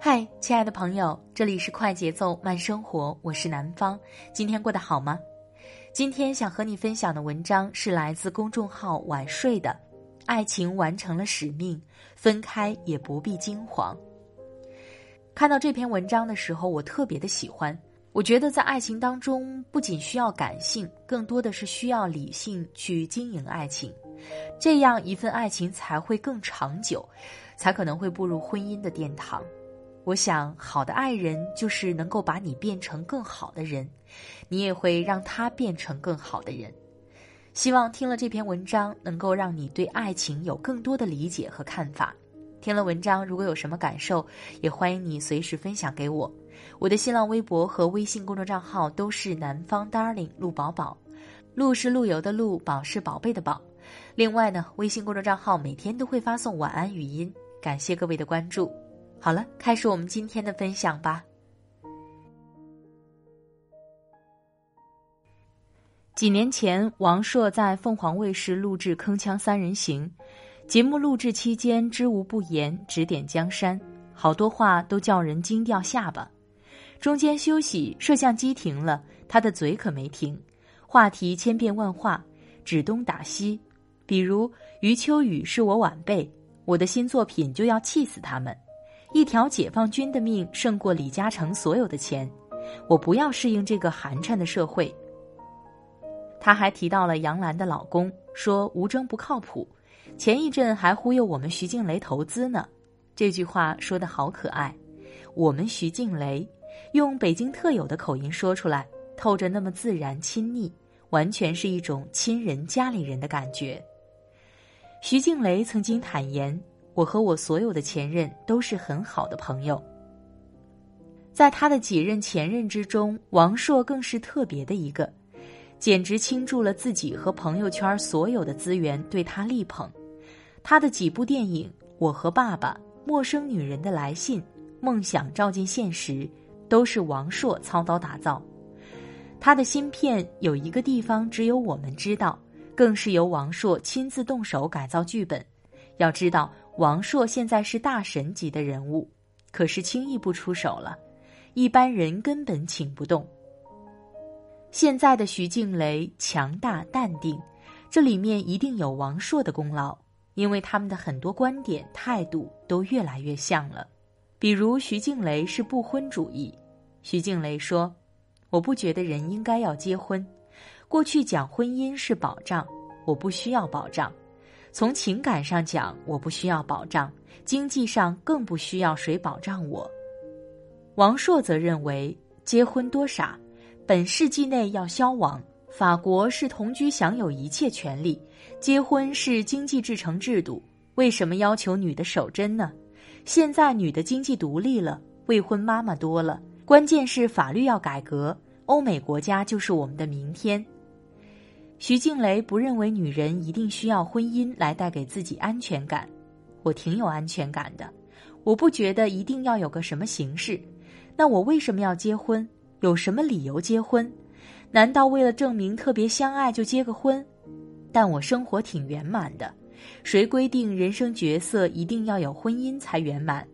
嗨，亲爱的朋友，这里是快节奏慢生活，我是南方。今天过得好吗？今天想和你分享的文章是来自公众号晚睡的，爱情完成了使命，分开也不必惊慌。看到这篇文章的时候，我特别的喜欢。我觉得在爱情当中，不仅需要感性，更多的是需要理性去经营爱情，这样一份爱情才会更长久，才可能会步入婚姻的殿堂。我想，好的爱人就是能够把你变成更好的人，你也会让他变成更好的人。希望听了这篇文章，能够让你对爱情有更多的理解和看法。听了文章，如果有什么感受，也欢迎你随时分享给我。我的新浪微博和微信公众账号都是南方 Darling 陆宝宝，陆是陆游的陆，宝是宝贝的宝。另外呢，微信公众账号每天都会发送晚安语音，感谢各位的关注。好了，开始我们今天的分享吧。几年前，王朔在凤凰卫视录制《铿锵三人行》，节目录制期间知无不言，指点江山，好多话都叫人惊掉下巴。中间休息，摄像机停了，他的嘴可没停，话题千变万化，指东打西，比如余秋雨是我晚辈，我的新作品就要气死他们。一条解放军的命胜过李嘉诚所有的钱，我不要适应这个寒碜的社会。他还提到了杨澜的老公，说吴征不靠谱，前一阵还忽悠我们徐静蕾投资呢。这句话说的好可爱，我们徐静蕾用北京特有的口音说出来，透着那么自然亲昵，完全是一种亲人家里人的感觉。徐静蕾曾经坦言。我和我所有的前任都是很好的朋友。在他的几任前任之中，王朔更是特别的一个，简直倾注了自己和朋友圈所有的资源对他力捧。他的几部电影《我和爸爸》《陌生女人的来信》《梦想照进现实》，都是王朔操刀打造。他的新片有一个地方只有我们知道，更是由王朔亲自动手改造剧本。要知道。王朔现在是大神级的人物，可是轻易不出手了，一般人根本请不动。现在的徐静蕾强大淡定，这里面一定有王朔的功劳，因为他们的很多观点态度都越来越像了。比如徐静蕾是不婚主义，徐静蕾说：“我不觉得人应该要结婚，过去讲婚姻是保障，我不需要保障。”从情感上讲，我不需要保障；经济上更不需要谁保障我。王朔则认为，结婚多傻，本世纪内要消亡。法国是同居享有一切权利，结婚是经济制成制度，为什么要求女的守贞呢？现在女的经济独立了，未婚妈妈多了，关键是法律要改革。欧美国家就是我们的明天。徐静蕾不认为女人一定需要婚姻来带给自己安全感，我挺有安全感的，我不觉得一定要有个什么形式，那我为什么要结婚？有什么理由结婚？难道为了证明特别相爱就结个婚？但我生活挺圆满的，谁规定人生角色一定要有婚姻才圆满？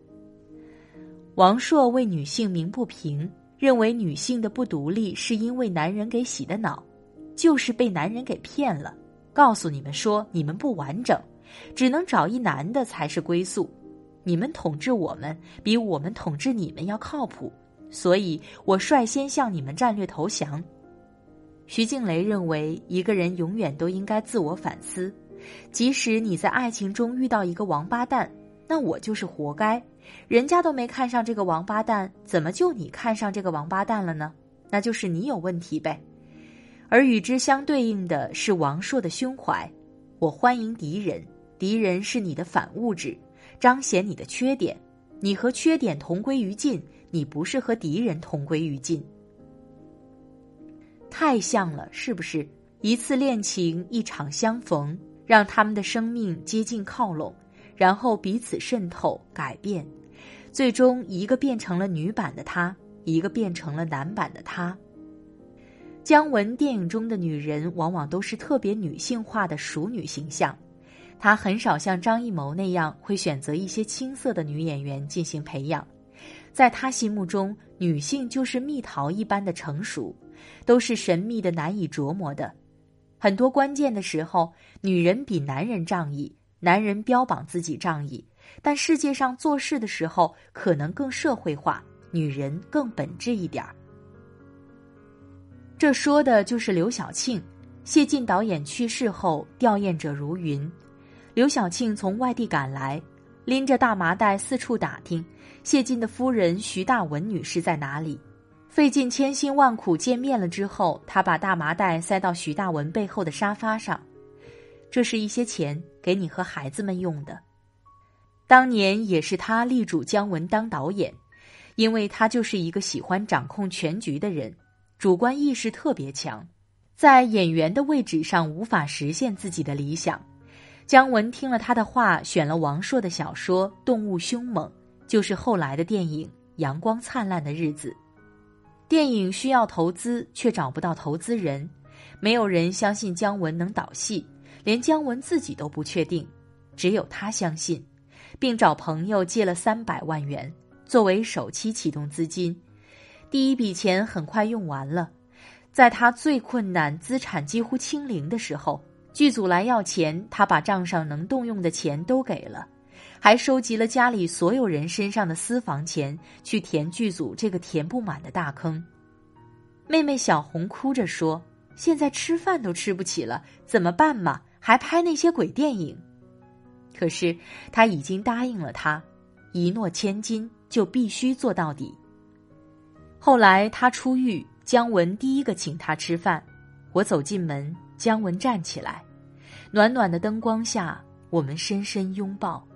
王朔为女性鸣不平，认为女性的不独立是因为男人给洗的脑，就是被男人给骗了，告诉你们说你们不完整，只能找一男的才是归宿，你们统治我们比我们统治你们要靠谱，所以我率先向你们战略投降。徐静蕾认为，一个人永远都应该自我反思，即使你在爱情中遇到一个王八蛋，那我就是活该。人家都没看上这个王八蛋，怎么就你看上这个王八蛋了呢？那就是你有问题呗。而与之相对应的是王朔的胸怀，我欢迎敌人，敌人是你的反物质，彰显你的缺点，你和缺点同归于尽，你不是和敌人同归于尽。太像了，是不是？一次恋情，一场相逢，让他们的生命接近靠拢，然后彼此渗透、改变，最终一个变成了女版的他，一个变成了男版的他。姜文电影中的女人往往都是特别女性化的熟女形象，他很少像张艺谋那样会选择一些青涩的女演员进行培养，在他心目中，女性就是蜜桃一般的成熟。都是神秘的、难以琢磨的。很多关键的时候，女人比男人仗义，男人标榜自己仗义，但世界上做事的时候可能更社会化，女人更本质一点儿。这说的就是刘晓庆。谢晋导演去世后，吊唁者如云。刘晓庆从外地赶来，拎着大麻袋四处打听谢晋的夫人徐大文女士在哪里。费尽千辛万苦见面了之后，他把大麻袋塞到徐大文背后的沙发上。这是一些钱，给你和孩子们用的。当年也是他力主姜文当导演，因为他就是一个喜欢掌控全局的人，主观意识特别强，在演员的位置上无法实现自己的理想。姜文听了他的话，选了王朔的小说《动物凶猛》，就是后来的电影《阳光灿烂的日子》。电影需要投资，却找不到投资人，没有人相信姜文能导戏，连姜文自己都不确定，只有他相信，并找朋友借了三百万元作为首期启动资金。第一笔钱很快用完了，在他最困难、资产几乎清零的时候，剧组来要钱，他把账上能动用的钱都给了。还收集了家里所有人身上的私房钱，去填剧组这个填不满的大坑。妹妹小红哭着说：“现在吃饭都吃不起了，怎么办嘛？还拍那些鬼电影？”可是他已经答应了他，一诺千金就必须做到底。后来他出狱，姜文第一个请他吃饭。我走进门，姜文站起来，暖暖的灯光下，我们深深拥抱。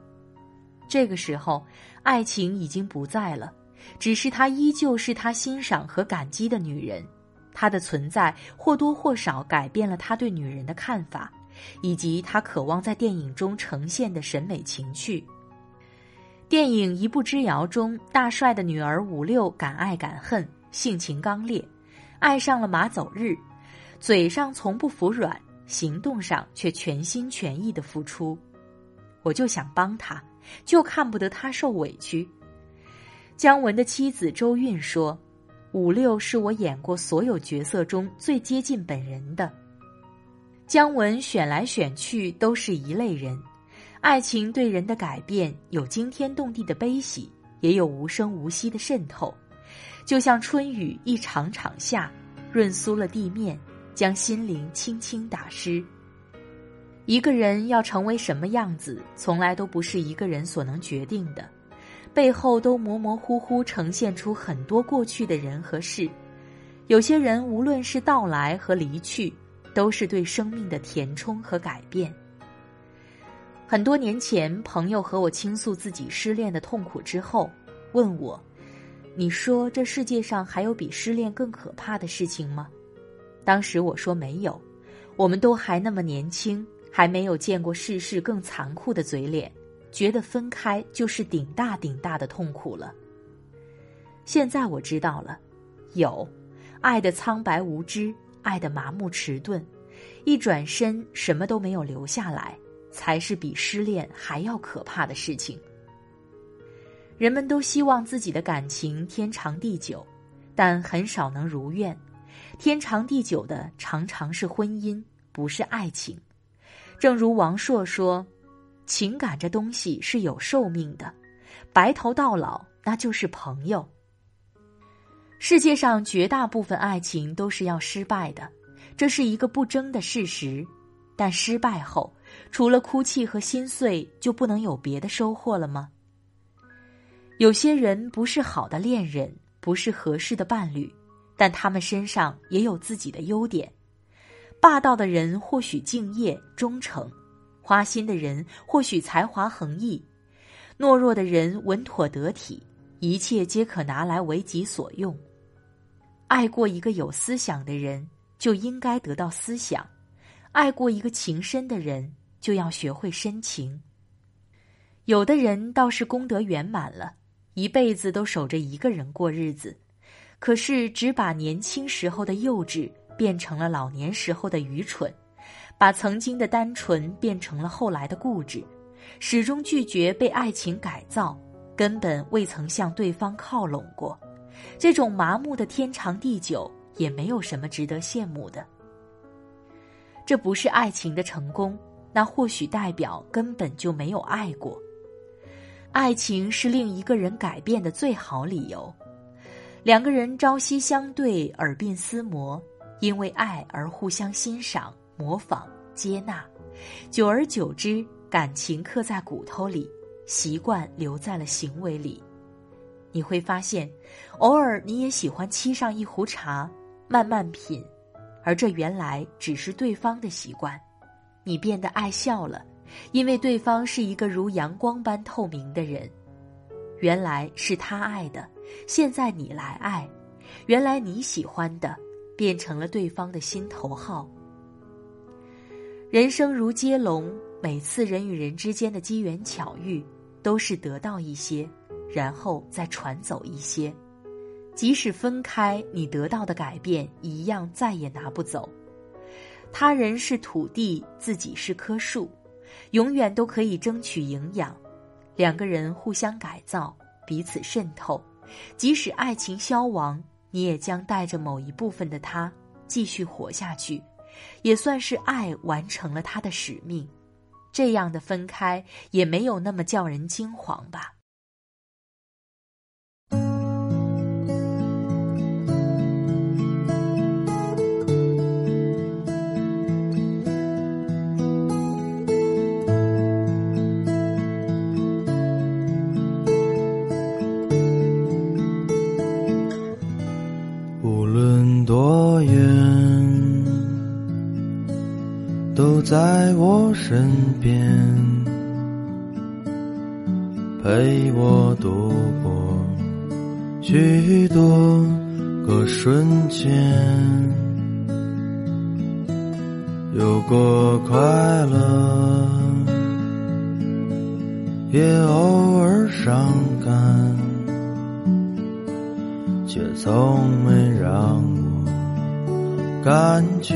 这个时候，爱情已经不在了，只是她依旧是他欣赏和感激的女人。她的存在或多或少改变了他对女人的看法，以及他渴望在电影中呈现的审美情趣。电影《一步之遥》中，大帅的女儿五六敢爱敢恨，性情刚烈，爱上了马走日，嘴上从不服软，行动上却全心全意的付出。我就想帮他。就看不得他受委屈。姜文的妻子周韵说：“五六是我演过所有角色中最接近本人的。”姜文选来选去都是一类人，爱情对人的改变有惊天动地的悲喜，也有无声无息的渗透，就像春雨一场场下，润酥了地面，将心灵轻轻打湿。一个人要成为什么样子，从来都不是一个人所能决定的，背后都模模糊糊呈现出很多过去的人和事。有些人无论是到来和离去，都是对生命的填充和改变。很多年前，朋友和我倾诉自己失恋的痛苦之后，问我：“你说这世界上还有比失恋更可怕的事情吗？”当时我说没有，我们都还那么年轻。还没有见过世事更残酷的嘴脸，觉得分开就是顶大顶大的痛苦了。现在我知道了，有爱的苍白无知，爱的麻木迟钝，一转身什么都没有留下来，才是比失恋还要可怕的事情。人们都希望自己的感情天长地久，但很少能如愿。天长地久的常常是婚姻，不是爱情。正如王朔说：“情感这东西是有寿命的，白头到老那就是朋友。”世界上绝大部分爱情都是要失败的，这是一个不争的事实。但失败后，除了哭泣和心碎，就不能有别的收获了吗？有些人不是好的恋人，不是合适的伴侣，但他们身上也有自己的优点。霸道的人或许敬业忠诚，花心的人或许才华横溢，懦弱的人稳妥得体，一切皆可拿来为己所用。爱过一个有思想的人，就应该得到思想；爱过一个情深的人，就要学会深情。有的人倒是功德圆满了。一辈子都守着一个人过日子，可是只把年轻时候的幼稚变成了老年时候的愚蠢，把曾经的单纯变成了后来的固执，始终拒绝被爱情改造，根本未曾向对方靠拢过。这种麻木的天长地久，也没有什么值得羡慕的。这不是爱情的成功，那或许代表根本就没有爱过。爱情是令一个人改变的最好理由。两个人朝夕相对，耳鬓厮磨，因为爱而互相欣赏、模仿、接纳，久而久之，感情刻在骨头里，习惯留在了行为里。你会发现，偶尔你也喜欢沏上一壶茶，慢慢品，而这原来只是对方的习惯。你变得爱笑了。因为对方是一个如阳光般透明的人，原来是他爱的，现在你来爱，原来你喜欢的，变成了对方的心头好。人生如接龙，每次人与人之间的机缘巧遇，都是得到一些，然后再传走一些。即使分开，你得到的改变一样再也拿不走。他人是土地，自己是棵树。永远都可以争取营养，两个人互相改造，彼此渗透，即使爱情消亡，你也将带着某一部分的他继续活下去，也算是爱完成了他的使命。这样的分开也没有那么叫人惊惶吧。在我身边，陪我度过许多个瞬间，有过快乐，也偶尔伤感，却从没让我感觉。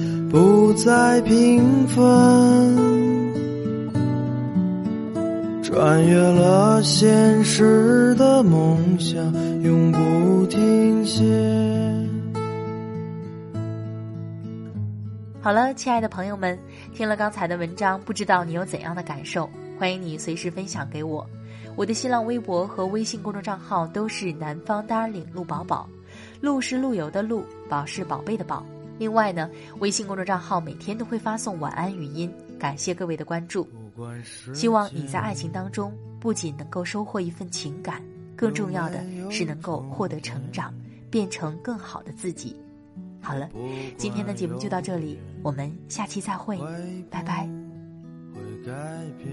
不再平凡，穿越了现实的梦想，永不停歇。好了，亲爱的朋友们，听了刚才的文章，不知道你有怎样的感受？欢迎你随时分享给我。我的新浪微博和微信公众账号都是南方 darling 陆宝宝，陆是陆游的陆，宝是宝贝的宝。另外呢，微信公众账号每天都会发送晚安语音，感谢各位的关注。希望你在爱情当中不仅能够收获一份情感，更重要的是能够获得成长，变成更好的自己。好了，今天的节目就到这里，我们下期再会，拜拜。会改变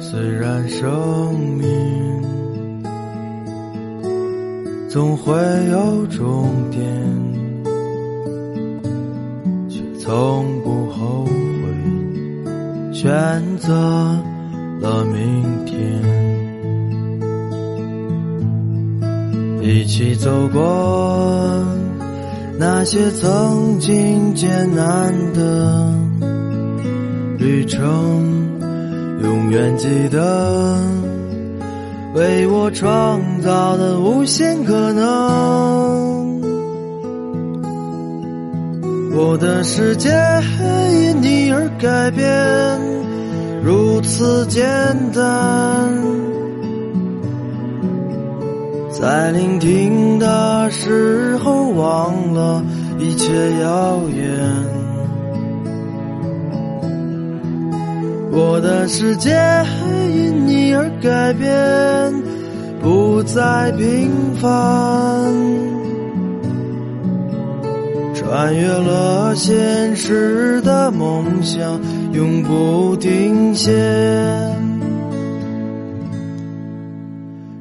虽然生命总会有终点，却从不后悔选择了明天。一起走过那些曾经艰难的旅程，永远记得为我创造的无限可能。我的世界因你而改变，如此简单。在聆听的时候，忘了一切遥远。我的世界因而改变，不再平凡。穿越了现实的梦想，永不停歇。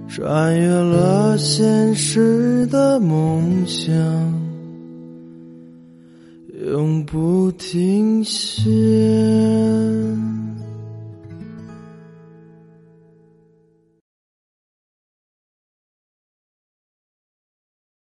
穿越了现实的梦想，永不停歇。